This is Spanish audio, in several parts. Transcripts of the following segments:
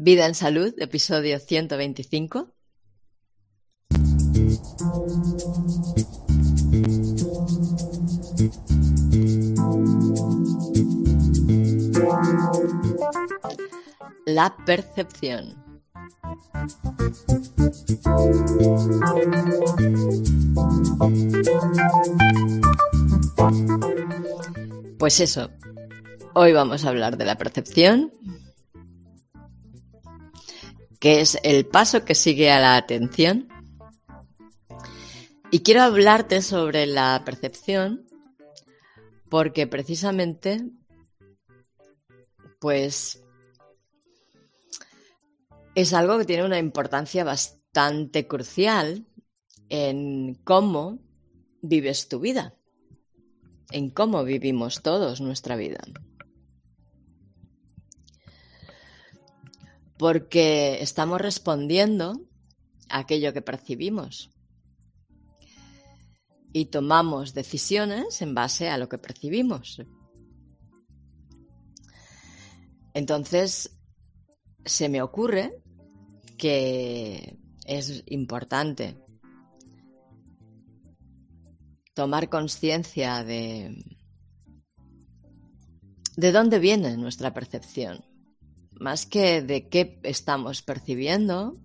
Vida en Salud, episodio 125. La percepción. Pues eso, hoy vamos a hablar de la percepción, que es el paso que sigue a la atención. Y quiero hablarte sobre la percepción porque precisamente, pues, es algo que tiene una importancia bastante crucial en cómo vives tu vida, en cómo vivimos todos nuestra vida. Porque estamos respondiendo a aquello que percibimos y tomamos decisiones en base a lo que percibimos. Entonces, se me ocurre que es importante tomar conciencia de, de dónde viene nuestra percepción, más que de qué estamos percibiendo,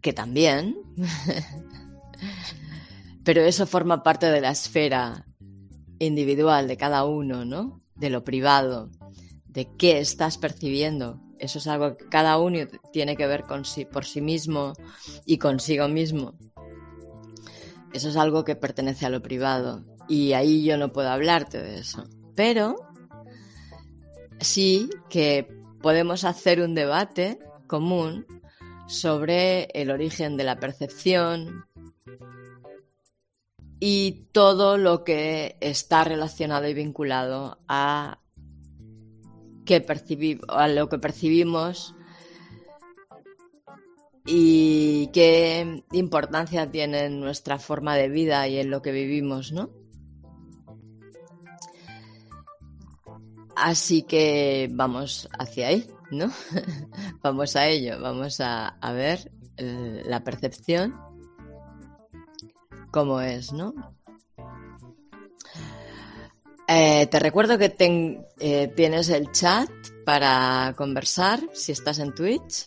que también, pero eso forma parte de la esfera individual de cada uno, ¿no? De lo privado, de qué estás percibiendo. Eso es algo que cada uno tiene que ver con sí, por sí mismo y consigo mismo. Eso es algo que pertenece a lo privado y ahí yo no puedo hablarte de eso. Pero sí que podemos hacer un debate común sobre el origen de la percepción y todo lo que está relacionado y vinculado a a lo que percibimos y qué importancia tiene en nuestra forma de vida y en lo que vivimos, ¿no? Así que vamos hacia ahí, ¿no? vamos a ello, vamos a, ver eh, la percepción, cómo es, ¿no? Eh, te recuerdo que eh, tienes el chat para conversar si estás en Twitch.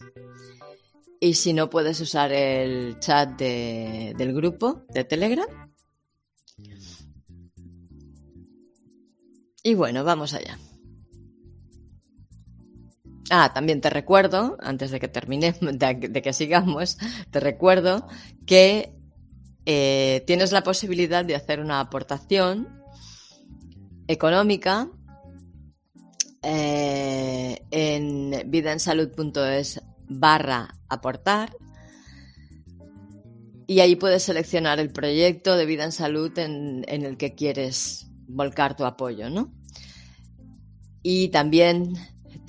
Y si no, puedes usar el chat del grupo de Telegram. Y bueno, vamos allá. Ah, también te recuerdo, antes de que terminemos, de, que sigamos, te recuerdo que eh, tienes la posibilidad de hacer una aportación económica eh, en vidaensalud.es barra aportar y ahí puedes seleccionar el proyecto de vida en salud en, en el que quieres volcar tu apoyo, ¿no? Y también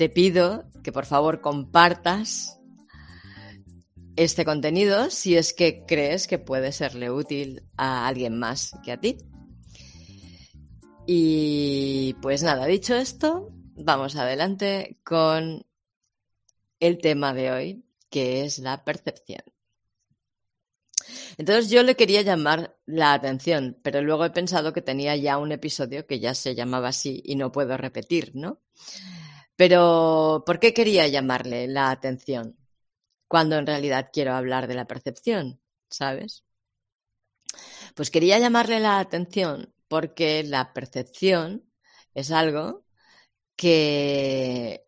te pido que por favor compartas este contenido si es que crees que puede serle útil a alguien más que a ti. Y pues nada, dicho esto, vamos adelante con el tema de hoy, que es la percepción. Entonces yo le quería llamar la atención, pero luego he pensado que tenía ya un episodio que ya se llamaba así y no puedo repetir, ¿no? Pero ¿por qué quería llamarle la atención? Cuando en realidad quiero hablar de la percepción, ¿sabes? Pues quería llamarle la atención porque la percepción es algo que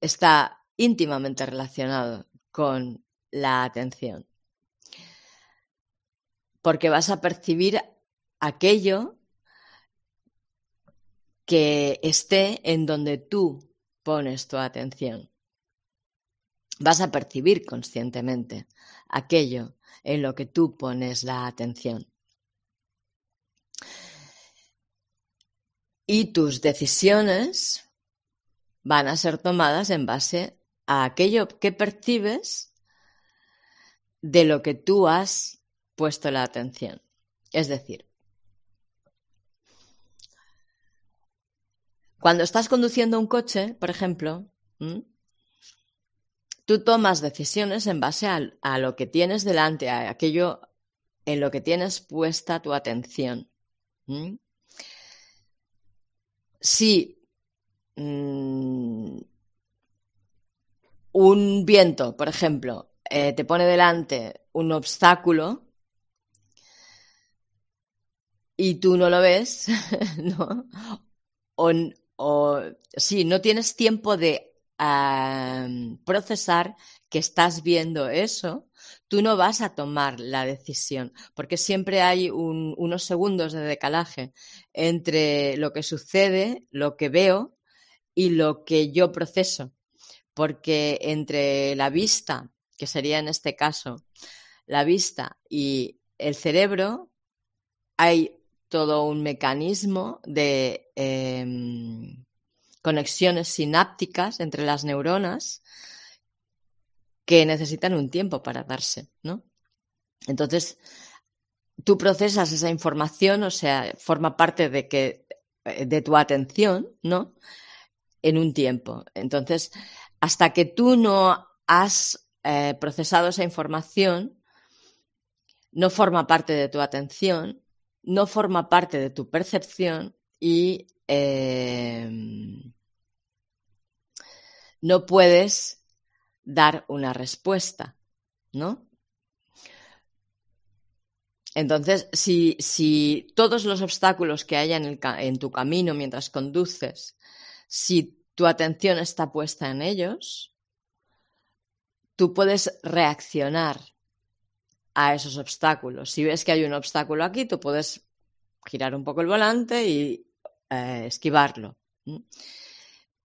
está íntimamente relacionado con la atención. Porque vas a percibir aquello que esté en donde tú pones tu atención. Vas a percibir conscientemente aquello en lo que tú pones la atención. y tus decisiones van a ser tomadas en base a aquello que percibes de lo que tú has puesto la atención. Es decir, Cuando estás conduciendo un coche, por ejemplo, tú tomas decisiones en base a, lo que tienes delante, a aquello en lo que tienes puesta tu atención. Si mm, un viento, por ejemplo, eh, te pone delante un obstáculo y tú no lo ves, ¿no? O sí, no tienes tiempo de procesar que estás viendo eso, tú no vas a tomar la decisión, porque siempre hay unos segundos de decalaje entre lo que sucede, lo que veo y lo que yo proceso, porque entre la vista, que sería en este caso la vista y el cerebro, hay todo un mecanismo de em, conexiones sinápticas entre las neuronas que necesitan un tiempo para darse, ¿no? Entonces, tú procesas esa información, o sea, forma parte de que eh, de tu atención, ¿no? En un tiempo. Entonces, hasta que tú no has eh, procesado esa información, no forma parte de tu atención no forma parte de tu percepción y em, no puedes dar una respuesta, ¿no? Entonces, si, todos los obstáculos que haya en, en tu camino mientras conduces, si tu atención está puesta en ellos, tú puedes reaccionar a esos obstáculos. Si ves que hay un obstáculo aquí, tú puedes girar un poco el volante y eh, esquivarlo.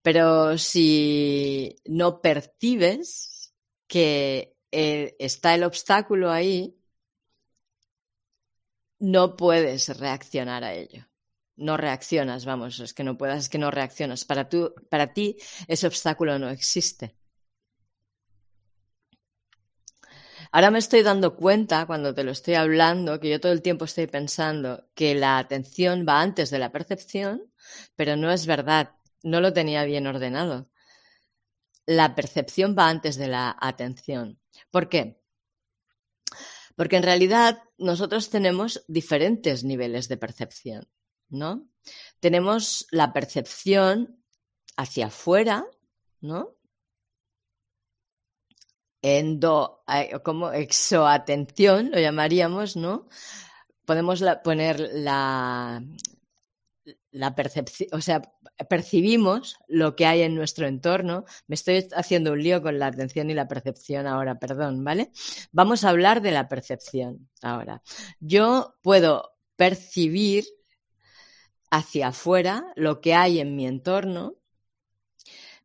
Pero si no percibes que está el obstáculo ahí, no puedes reaccionar a ello. No reaccionas, vamos, es que no puedas, es que no reaccionas. Para, para ti ese obstáculo no existe. Ahora me estoy dando cuenta, cuando te lo estoy hablando, que yo todo el tiempo estoy pensando que la atención va antes de la percepción, pero no es verdad, no lo tenía bien ordenado. La percepción va antes de la atención. ¿Por qué? Porque en realidad nosotros tenemos diferentes niveles de percepción, ¿no? Tenemos la percepción hacia afuera, ¿no? Endo, como exoatención, lo llamaríamos, ¿no? Podemos poner la, la percepción, o sea, percibimos lo que hay en nuestro entorno. Me estoy haciendo un lío con la atención y la percepción ahora, perdón, ¿vale? Vamos a hablar de la percepción ahora. Yo puedo percibir hacia afuera lo que hay en mi entorno,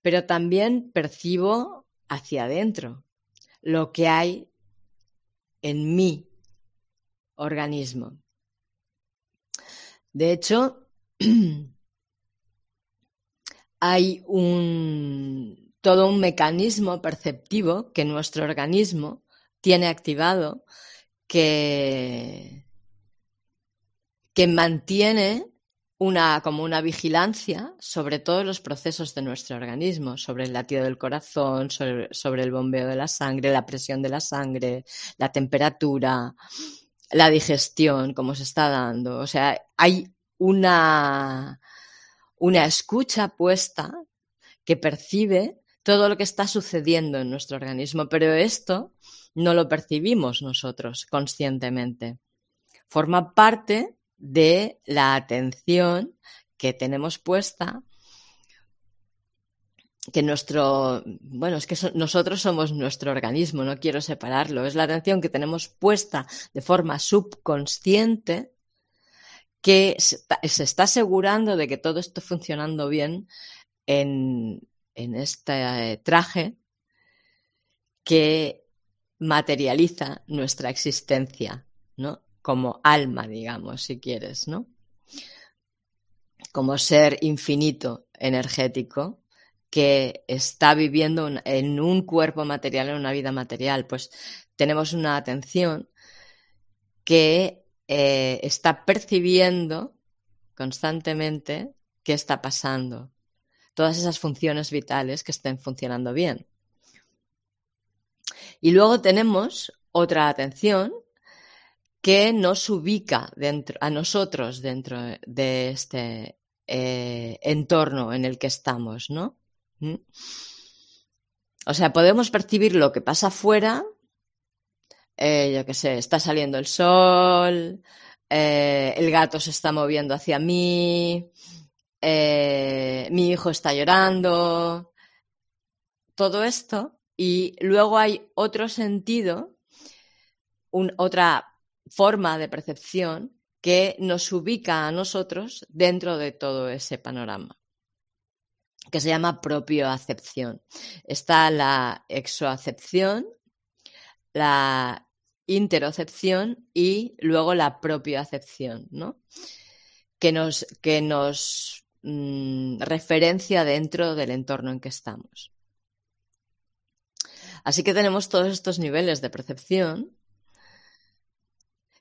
pero también percibo hacia adentro lo que hay en mi organismo. De hecho, hay un, todo un mecanismo perceptivo que nuestro organismo tiene activado que, que mantiene una, como una vigilancia sobre todos los procesos de nuestro organismo, sobre el latido del corazón, sobre, el bombeo de la sangre, la presión de la sangre, la temperatura, la digestión, cómo se está dando. O sea, hay una, una escucha puesta que percibe todo lo que está sucediendo en nuestro organismo, pero esto no lo percibimos nosotros conscientemente. Forma parte de la atención que tenemos puesta que nuestro, bueno, es que nosotros somos nuestro organismo, no quiero separarlo, es la atención que tenemos puesta de forma subconsciente que se está asegurando de que todo esté funcionando bien en, en este traje que materializa nuestra existencia, ¿no? Como alma, digamos, si quieres, ¿no? Como ser infinito, energético, que está viviendo en un cuerpo material, en una vida material. Pues tenemos una atención que eh, está percibiendo constantemente qué está pasando todas esas funciones vitales que estén funcionando bien. Y luego tenemos otra atención que nos ubica dentro, a nosotros dentro de este eh, entorno en el que estamos, ¿no? ¿Mm? O sea, podemos percibir lo que pasa afuera, eh, yo qué sé, está saliendo el sol, eh, el gato se está moviendo hacia mí, mi hijo está llorando, todo esto, y luego hay otro sentido, otra forma de percepción que nos ubica a nosotros dentro de todo ese panorama que se llama propioacepción. Está la exoacepción, la interocepción y luego la propioacepción, ¿no? Que nos, que nos mm, referencia dentro del entorno en que estamos. Así que tenemos todos estos niveles de percepción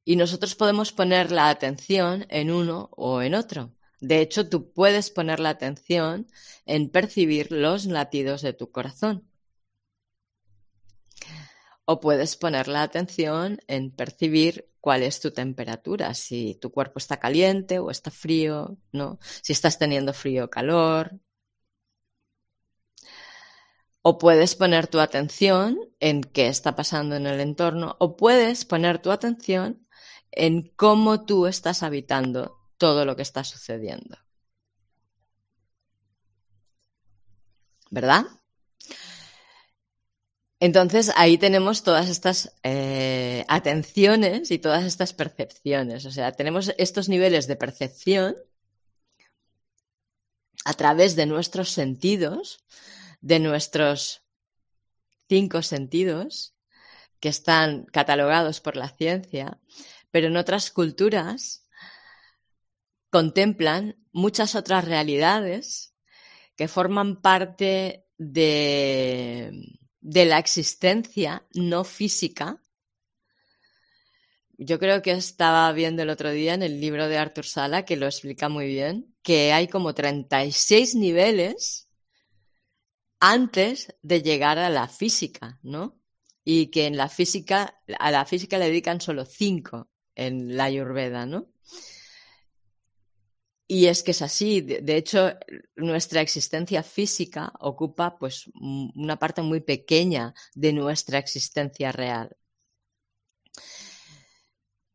y nosotros podemos poner la atención en uno o en otro. De hecho, tú puedes poner la atención en percibir los latidos de tu corazón. O puedes poner la atención en percibir cuál es tu temperatura, si tu cuerpo está caliente o está frío, ¿no? Si estás teniendo frío o calor. O puedes poner tu atención en qué está pasando en el entorno, o puedes poner tu atención en cómo tú estás habitando todo lo que está sucediendo. ¿Verdad? Entonces ahí tenemos todas estas eh, atenciones y todas estas percepciones. O sea, tenemos estos niveles de percepción a través de nuestros sentidos, de nuestros cinco sentidos que están catalogados por la ciencia pero en otras culturas contemplan muchas otras realidades que forman parte de, la existencia no física. Yo creo que estaba viendo el otro día en el libro de Arthur Sala, que lo explica muy bien, que hay como 36 niveles antes de llegar a la física, ¿no? Y que en la física, a la física le dedican solo cinco en la Ayurveda, ¿no? Y es que es así. De hecho, nuestra existencia física ocupa pues una parte muy pequeña de nuestra existencia real.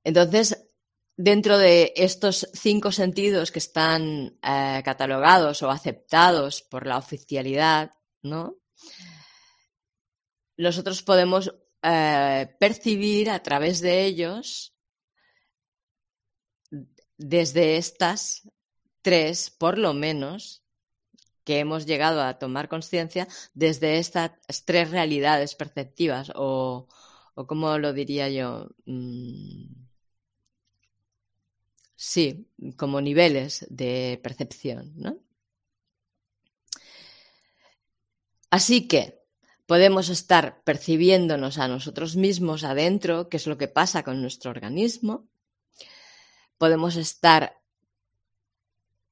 Entonces, dentro de estos cinco sentidos que están eh, catalogados o aceptados por la oficialidad, ¿no? Nosotros podemos eh, percibir a través de ellos desde estas tres, por lo menos, que hemos llegado a tomar conciencia, desde estas tres realidades perceptivas, o, o como lo diría yo, mm, sí, como niveles de percepción. Así que podemos estar percibiéndonos a nosotros mismos adentro, qué es lo que pasa con nuestro organismo, podemos estar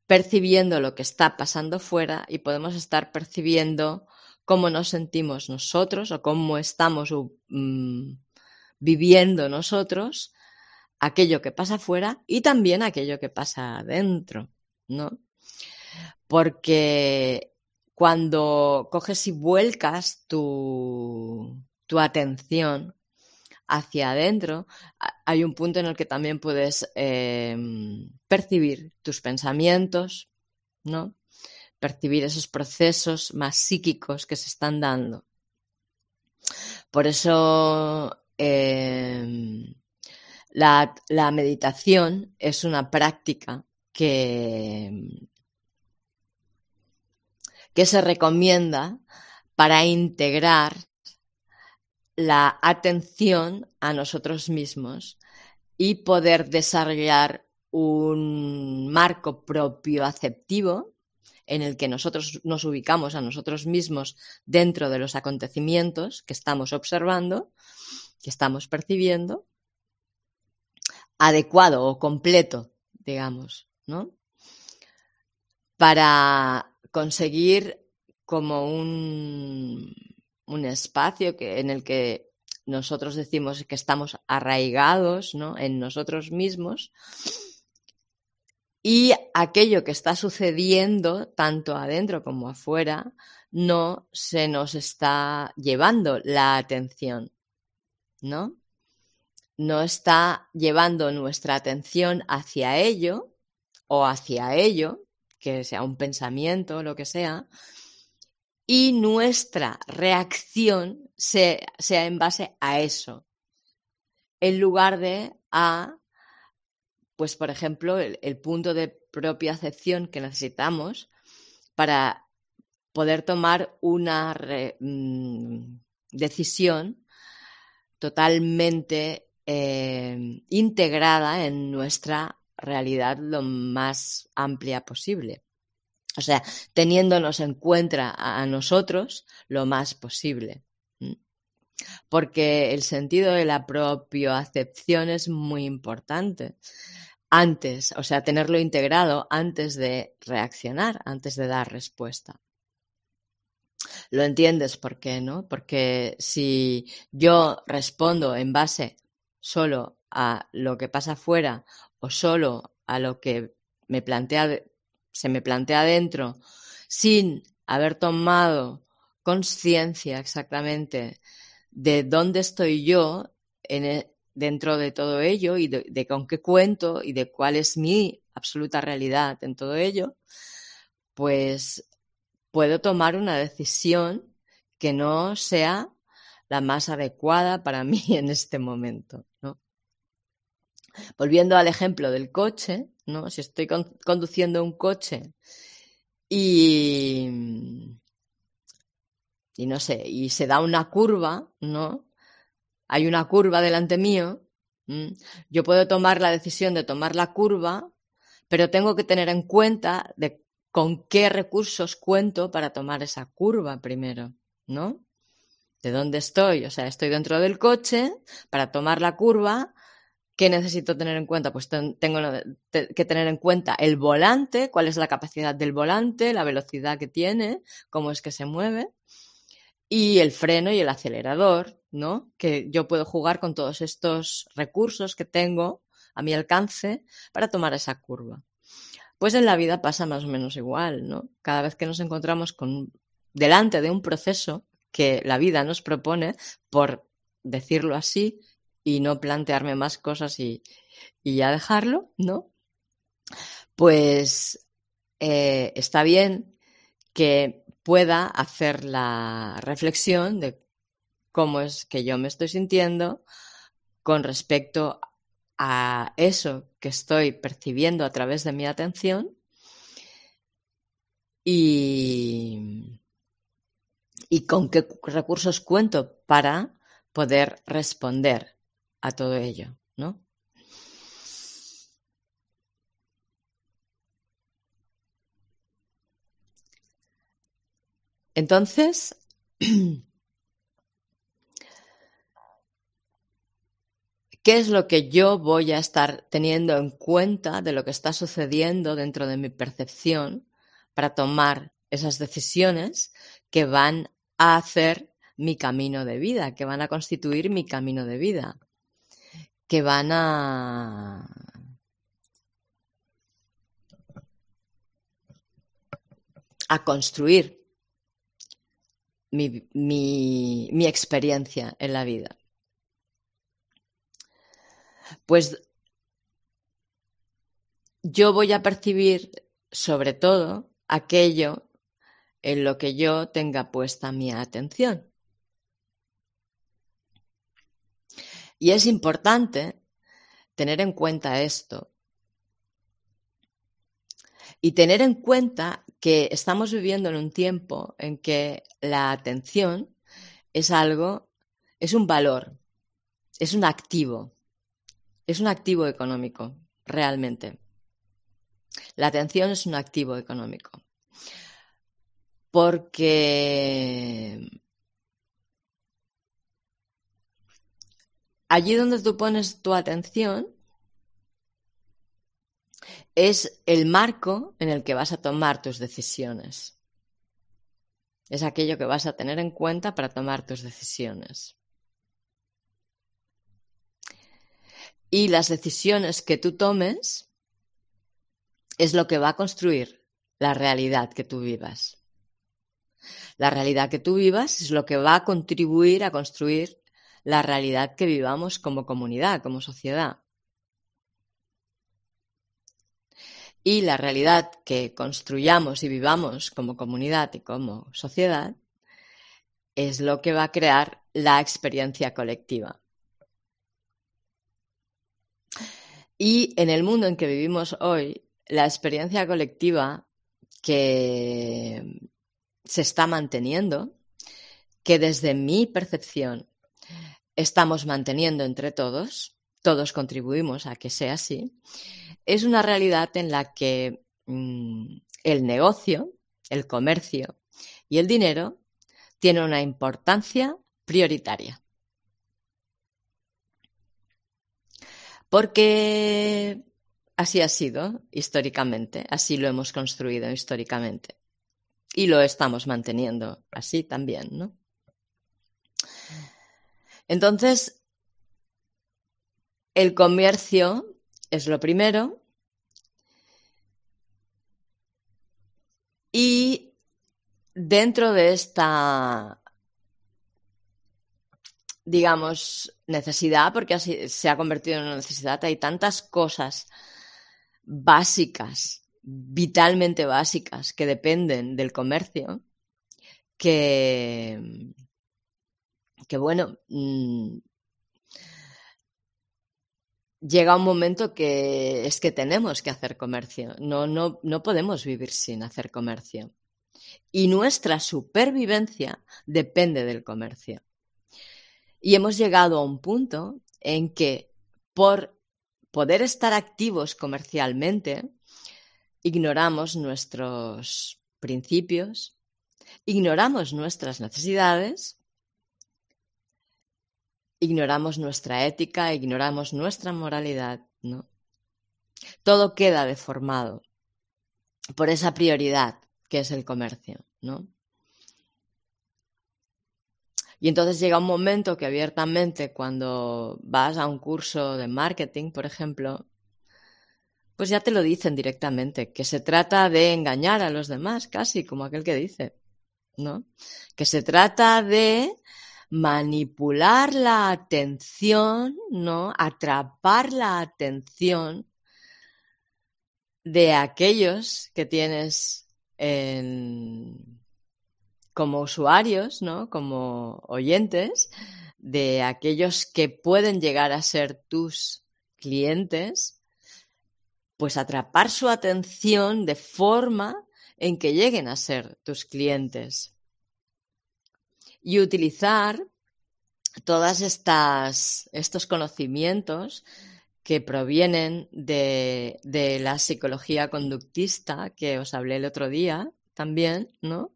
percibiendo lo que está pasando fuera y podemos estar percibiendo cómo nos sentimos nosotros o cómo estamos mm, viviendo nosotros aquello que pasa fuera y también aquello que pasa adentro, ¿no? Porque cuando coges y vuelcas tu, tu atención hacia adentro, hay un punto en el que también puedes em, percibir tus pensamientos, ¿no? Percibir esos procesos más psíquicos que se están dando. Por eso em, la, la, meditación es una práctica que, que se recomienda para integrar la atención a nosotros mismos y poder desarrollar un marco propio aceptivo en el que nosotros nos ubicamos a nosotros mismos dentro de los acontecimientos que estamos observando, que estamos percibiendo, adecuado o completo, digamos, ¿no? Para conseguir como un, un espacio que, en el que nosotros decimos que estamos arraigados ¿no? en nosotros mismos y aquello que está sucediendo tanto adentro como afuera no se nos está llevando la atención, ¿no? No está llevando nuestra atención hacia ello o hacia ello, que sea un pensamiento o lo que sea, y nuestra reacción sea, en base a eso, en lugar de a, pues por ejemplo, el, punto de propia acepción que necesitamos para poder tomar una mm, decisión totalmente eh, integrada en nuestra realidad lo más amplia posible. O sea, teniéndonos en cuenta a nosotros lo más posible. Porque el sentido de la propia acepción es muy importante. Antes, o sea, tenerlo integrado antes de reaccionar, antes de dar respuesta. Lo entiendes por qué, ¿no? Porque si yo respondo en base solo a lo que pasa afuera o solo a lo que me plantea se me plantea dentro sin haber tomado conciencia exactamente de dónde estoy yo e, dentro de todo ello y de, con qué cuento y de cuál es mi absoluta realidad en todo ello, pues puedo tomar una decisión que no sea la más adecuada para mí en este momento. Volviendo al ejemplo del coche, ¿no? Si estoy conduciendo un coche y, y no sé, y se da una curva, ¿no? Hay una curva delante mío, yo puedo tomar la decisión de tomar la curva, pero tengo que tener en cuenta de con qué recursos cuento para tomar esa curva primero, ¿no? ¿De dónde estoy? O sea, estoy dentro del coche, para tomar la curva ¿Qué necesito tener en cuenta? Pues tengo que tener en cuenta el volante, cuál es la capacidad del volante, la velocidad que tiene, cómo es que se mueve, y el freno y el acelerador, ¿no? Que yo puedo jugar con todos estos recursos que tengo a mi alcance para tomar esa curva. Pues en la vida pasa más o menos igual, ¿no? Cada vez que nos encontramos con delante de un proceso que la vida nos propone, por decirlo así, y no plantearme más cosas y, ya dejarlo, ¿no? Pues eh, está bien que pueda hacer la reflexión de cómo es que yo me estoy sintiendo con respecto a eso que estoy percibiendo a través de mi atención y, y con qué recursos cuento para poder responder a todo ello, ¿no? Entonces, ¿qué es lo que yo voy a estar teniendo en cuenta de lo que está sucediendo dentro de mi percepción para tomar esas decisiones que van a hacer mi camino de vida, que van a constituir mi camino de vida? Que van a a construir mi, mi, experiencia en la vida. Pues yo voy a percibir sobre todo aquello en lo que yo tenga puesta mi atención. Y es importante tener en cuenta esto y tener en cuenta que estamos viviendo en un tiempo en que la atención es algo, es un valor, es un activo, es un activo económico, realmente. La atención es un activo económico. Porque allí donde tú pones tu atención es el marco en el que vas a tomar tus decisiones. Es aquello que vas a tener en cuenta para tomar tus decisiones. Y las decisiones que tú tomes es lo que va a construir la realidad que tú vivas. La realidad que tú vivas es lo que va a contribuir a construir la realidad que vivamos como comunidad, como sociedad. Y la realidad que construyamos y vivamos como comunidad y como sociedad es lo que va a crear la experiencia colectiva. Y en el mundo en que vivimos hoy, la experiencia colectiva que se está manteniendo, que desde mi percepción estamos manteniendo entre todos, todos contribuimos a que sea así, es una realidad en la que mm, el negocio, el comercio y el dinero tienen una importancia prioritaria. Porque así ha sido históricamente, así lo hemos construido históricamente. Y lo estamos manteniendo así también, ¿no? Entonces, el comercio es lo primero. Y dentro de esta digamos, necesidad, porque así se ha convertido en una necesidad. Hay tantas cosas básicas, vitalmente básicas, que dependen del comercio, que, que bueno, mm, llega un momento que es que tenemos que hacer comercio. No, no, no podemos vivir sin hacer comercio. Y nuestra supervivencia depende del comercio. Y hemos llegado a un punto en que por poder estar activos comercialmente, ignoramos nuestros principios, ignoramos nuestras necesidades, ignoramos nuestra ética, ignoramos nuestra moralidad, ¿no? Todo queda deformado por esa prioridad que es el comercio, ¿no? Y entonces llega un momento que abiertamente cuando vas a un curso de marketing, por ejemplo, pues ya te lo dicen directamente, que se trata de engañar a los demás, casi como aquel que dice, ¿no? Que se trata de manipular la atención, ¿no? Atrapar la atención de aquellos que tienes en, como usuarios, ¿no? Como oyentes, de aquellos que pueden llegar a ser tus clientes, pues atrapar su atención de forma en que lleguen a ser tus clientes. Y utilizar todas estas estos conocimientos que provienen de, de la psicología conductista que os hablé el otro día también, ¿no?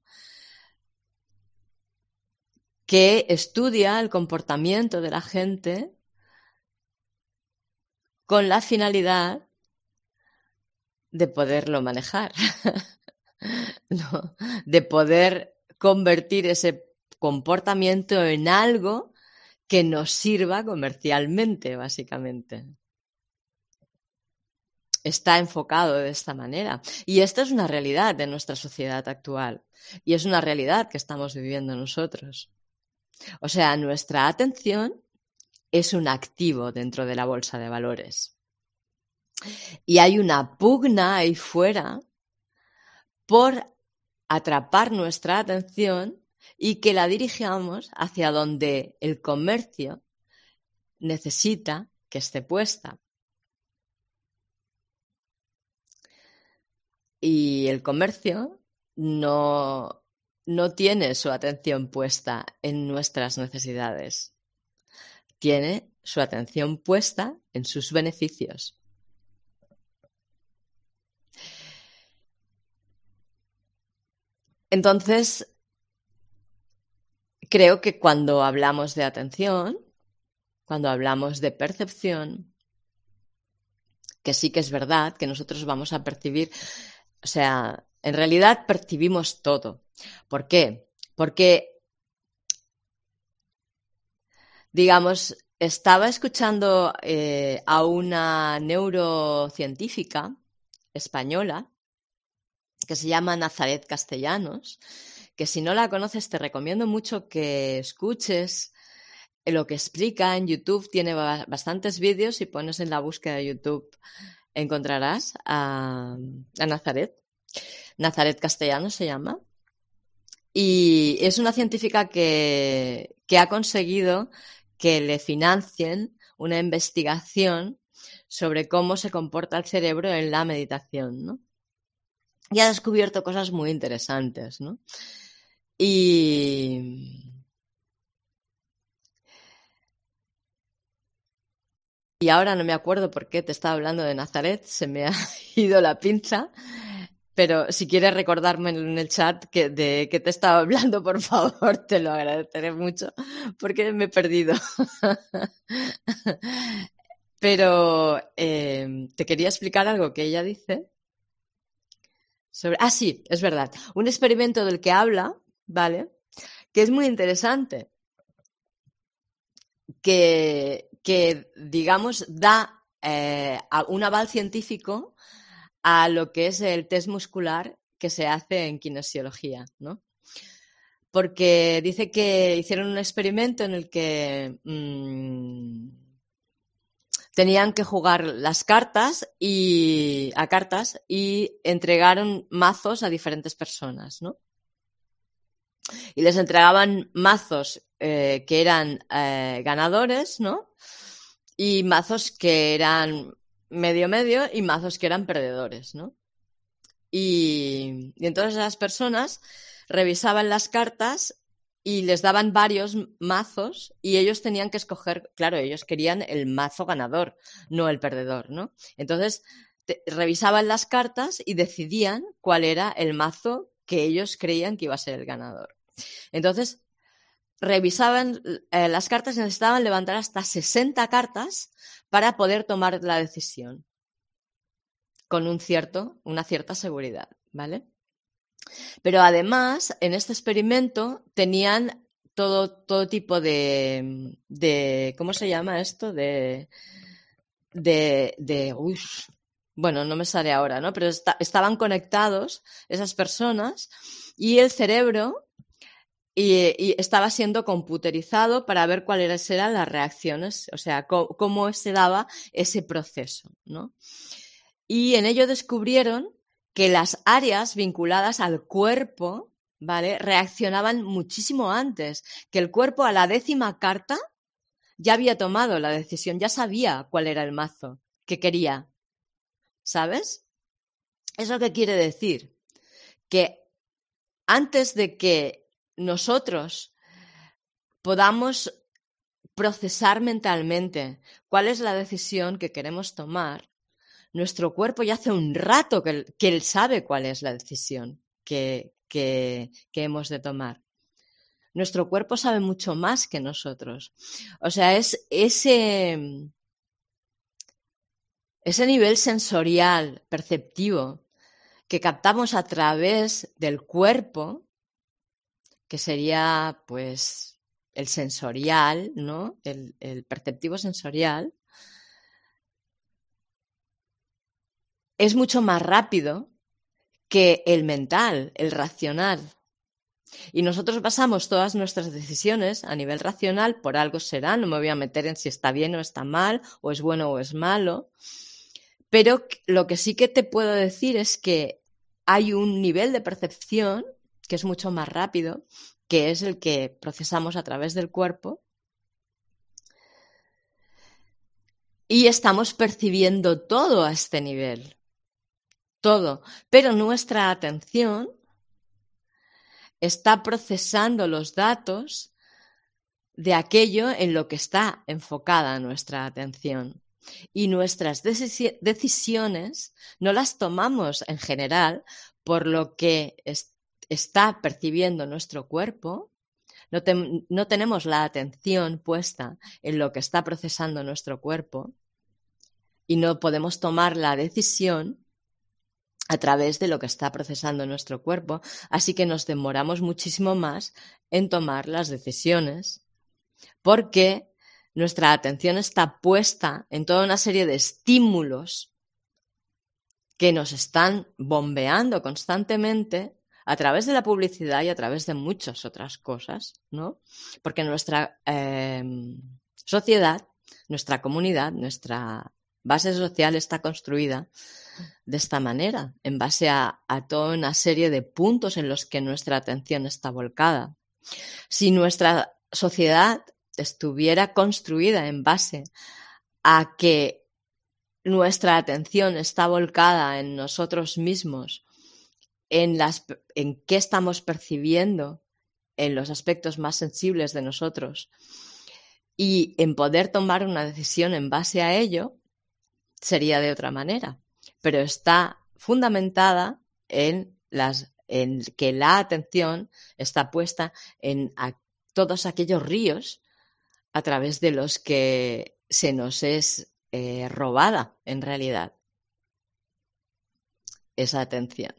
que estudia el comportamiento de la gente con la finalidad de poderlo manejar, de poder convertir ese comportamiento en algo que nos sirva comercialmente, básicamente. Está enfocado de esta manera. Y esto es una realidad de nuestra sociedad actual. Y es una realidad que estamos viviendo nosotros. O sea, nuestra atención es un activo dentro de la bolsa de valores. Y hay una pugna ahí fuera por atrapar nuestra atención y que la dirigamos hacia donde el comercio necesita que esté puesta. Y el comercio no no tiene su atención puesta en nuestras necesidades. Tiene su atención puesta en sus beneficios. Entonces, creo que cuando hablamos de atención, cuando hablamos de percepción, que sí que es verdad que nosotros vamos a percibir, o sea, en realidad percibimos todo. ¿Por qué? porque, digamos, estaba escuchando eh, a una neurocientífica española que se llama Nazaret Castellanos, que si no la conoces te recomiendo mucho que escuches lo que explica en YouTube. Tiene bastantes vídeos y pones en la búsqueda de YouTube encontrarás a, a Nazaret. Nazaret Castellanos se llama. Y es una científica que, que ha conseguido que le financien una investigación sobre cómo se comporta el cerebro en la meditación, ¿no? Y ha descubierto cosas muy interesantes, ¿no? Y... Y ahora no me acuerdo por qué te estaba hablando de Nazaret, se me ha ido la pinza. Pero si quieres recordarme en el chat que, de qué te estaba hablando, por favor, te lo agradeceré mucho, porque me he perdido. Pero eh, te quería explicar algo que ella dice. Sobre... Ah, sí, es verdad. Un experimento del que habla, ¿vale? Que es muy interesante. Que, que digamos, da eh, un aval científico a lo que es el test muscular que se hace en kinesiología, ¿no? Porque dice que hicieron un experimento en el que mm, tenían que jugar las cartas y a cartas y entregaron mazos a diferentes personas, ¿no? Y les entregaban mazos eh, que eran eh, ganadores, ¿no? Y mazos que eran medio medio y mazos que eran perdedores, ¿no? Y, entonces las personas revisaban las cartas y les daban varios mazos y ellos tenían que escoger, claro, ellos querían el mazo ganador, no el perdedor, ¿no? Entonces revisaban las cartas y decidían cuál era el mazo que ellos creían que iba a ser el ganador. Entonces revisaban eh, las cartas necesitaban levantar hasta 60 cartas para poder tomar la decisión con un cierto, una cierta seguridad, ¿vale? Pero además, en este experimento tenían todo, todo tipo de, de, ¿cómo se llama esto? De, de, de bueno, no me sale ahora, ¿no? Pero estaban conectados esas personas y el cerebro y, estaba siendo computerizado para ver cuáles eran las reacciones, o sea, cómo, se daba ese proceso, ¿no? Y en ello descubrieron que las áreas vinculadas al cuerpo, ¿vale? Reaccionaban muchísimo antes, que el cuerpo a la décima carta ya había tomado la decisión, ya sabía cuál era el mazo que quería, ¿sabes? ¿Eso qué quiere decir? Que antes de que nosotros podamos procesar mentalmente cuál es la decisión que queremos tomar, nuestro cuerpo ya hace un rato que, él sabe cuál es la decisión que, que, hemos de tomar. Nuestro cuerpo sabe mucho más que nosotros. O sea, es ese, ese nivel sensorial, perceptivo, que captamos a través del cuerpo, que sería pues el sensorial, ¿no? El, perceptivo sensorial, es mucho más rápido que el mental, el racional. Y nosotros basamos todas nuestras decisiones a nivel racional, por algo será, no me voy a meter en si está bien o está mal, o es bueno o es malo, pero lo que sí que te puedo decir es que hay un nivel de percepción que es mucho más rápido, que es el que procesamos a través del cuerpo. Y estamos percibiendo todo a este nivel. Todo. Pero nuestra atención está procesando los datos de aquello en lo que está enfocada nuestra atención. Y nuestras decisiones no las tomamos en general por lo que está percibiendo nuestro cuerpo, no, tenemos la atención puesta en lo que está procesando nuestro cuerpo y no podemos tomar la decisión a través de lo que está procesando nuestro cuerpo, así que nos demoramos muchísimo más en tomar las decisiones, porque nuestra atención está puesta en toda una serie de estímulos que nos están bombeando constantemente a través de la publicidad y a través de muchas otras cosas, ¿no? Porque nuestra eh, sociedad, nuestra comunidad, nuestra base social está construida de esta manera, en base a, toda una serie de puntos en los que nuestra atención está volcada. Si nuestra sociedad estuviera construida en base a que nuestra atención está volcada en nosotros mismos, en, las, en qué estamos percibiendo, en los aspectos más sensibles de nosotros, y en poder tomar una decisión en base a ello, sería de otra manera pero está fundamentada en, las, en que la atención está puesta en todos aquellos ríos a través de los que se nos es eh, robada en realidad esa atención.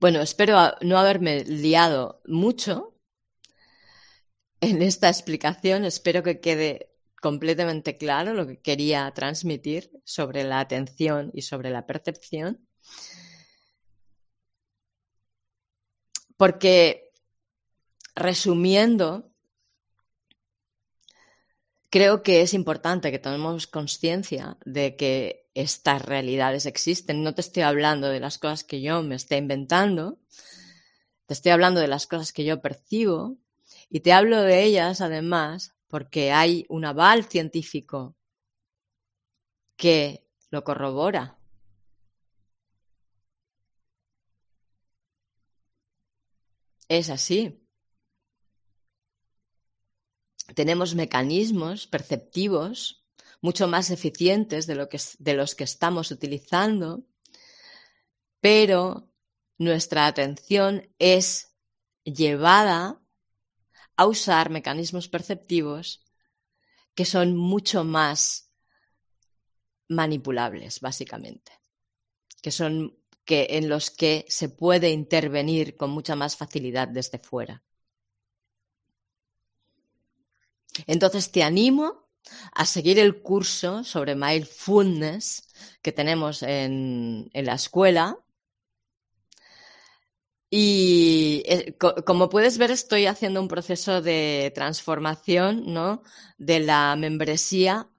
Bueno, espero no haberme liado mucho en esta explicación. Espero que quede completamente claro lo que quería transmitir sobre la atención y sobre la percepción. Porque, resumiendo, creo que es importante que tomemos conciencia de que estas realidades existen. No te estoy hablando de las cosas que yo me esté inventando, te estoy hablando de las cosas que yo percibo y te hablo de ellas además porque hay un aval científico que lo corrobora. Es así. Tenemos mecanismos perceptivos mucho más eficientes de, lo que, de los que estamos utilizando, pero nuestra atención es llevada a usar mecanismos perceptivos que son mucho más manipulables, básicamente, que son que en los que se puede intervenir con mucha más facilidad desde fuera. Entonces te animo a seguir el curso sobre mindfulness que tenemos en, en la escuela y eh, como puedes ver, estoy haciendo un proceso de transformación ¿no? de la membresía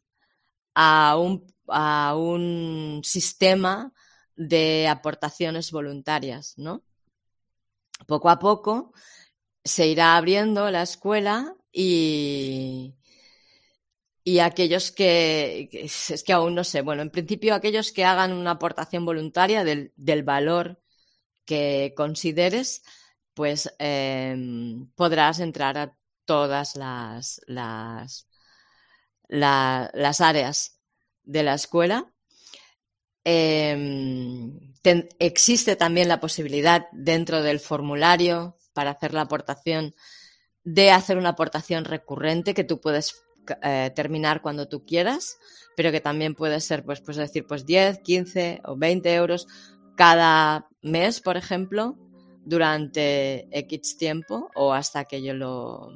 a un, a un sistema de aportaciones voluntarias. ¿no? Poco a poco se irá abriendo la escuela y, y aquellos que, es que aún no sé, bueno, en principio aquellos que hagan una aportación voluntaria del, del valor que consideres, pues em, podrás entrar a todas las, las, las áreas de la escuela. Em, existe también la posibilidad dentro del formulario para hacer la aportación de hacer una aportación recurrente que tú puedes eh, terminar cuando tú quieras, pero que también puede ser, pues, pues decir, pues 10, 15 o 20 euros cada mes, por ejemplo, durante X tiempo o hasta que yo lo,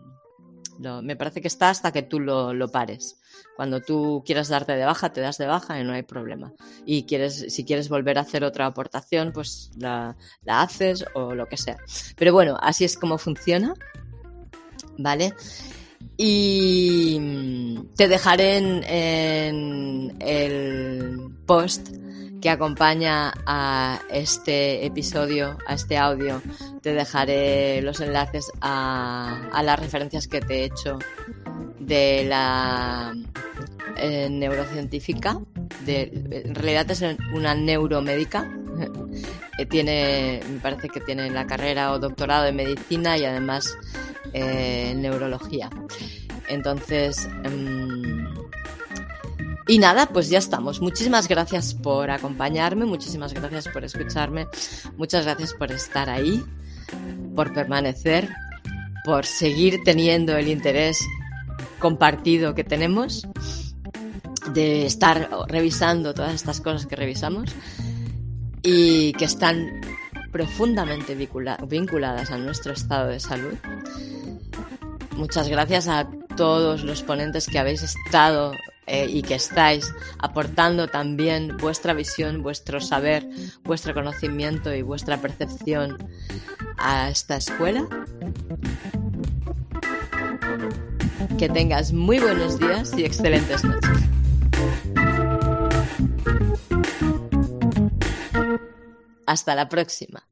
me parece que está hasta que tú lo, lo, pares. Cuando tú quieras darte de baja, te das de baja y no hay problema. Y quieres, si quieres volver a hacer otra aportación, pues la, la haces o lo que sea. Pero bueno, así es como funciona. ¿Vale? Y te dejaré en, el post que acompaña a este episodio, a este audio. Te dejaré los enlaces a, las referencias que te he hecho de la eh, neurocientífica. De, en realidad es una neuromédica. tiene, me parece que tiene la carrera o doctorado en medicina y además eh, en neurología. Entonces, em, y nada, pues ya estamos. Muchísimas gracias por acompañarme, muchísimas gracias por escucharme, muchas gracias por estar ahí, por permanecer, por seguir teniendo el interés compartido que tenemos. de estar revisando todas estas cosas que revisamos y que están profundamente vinculadas a nuestro estado de salud. Muchas gracias a todos los ponentes que habéis estado eh, y que estáis aportando también vuestra visión, vuestro saber, vuestro conocimiento y vuestra percepción a esta escuela. Que tengas muy buenos días y excelentes noches. Hasta la próxima.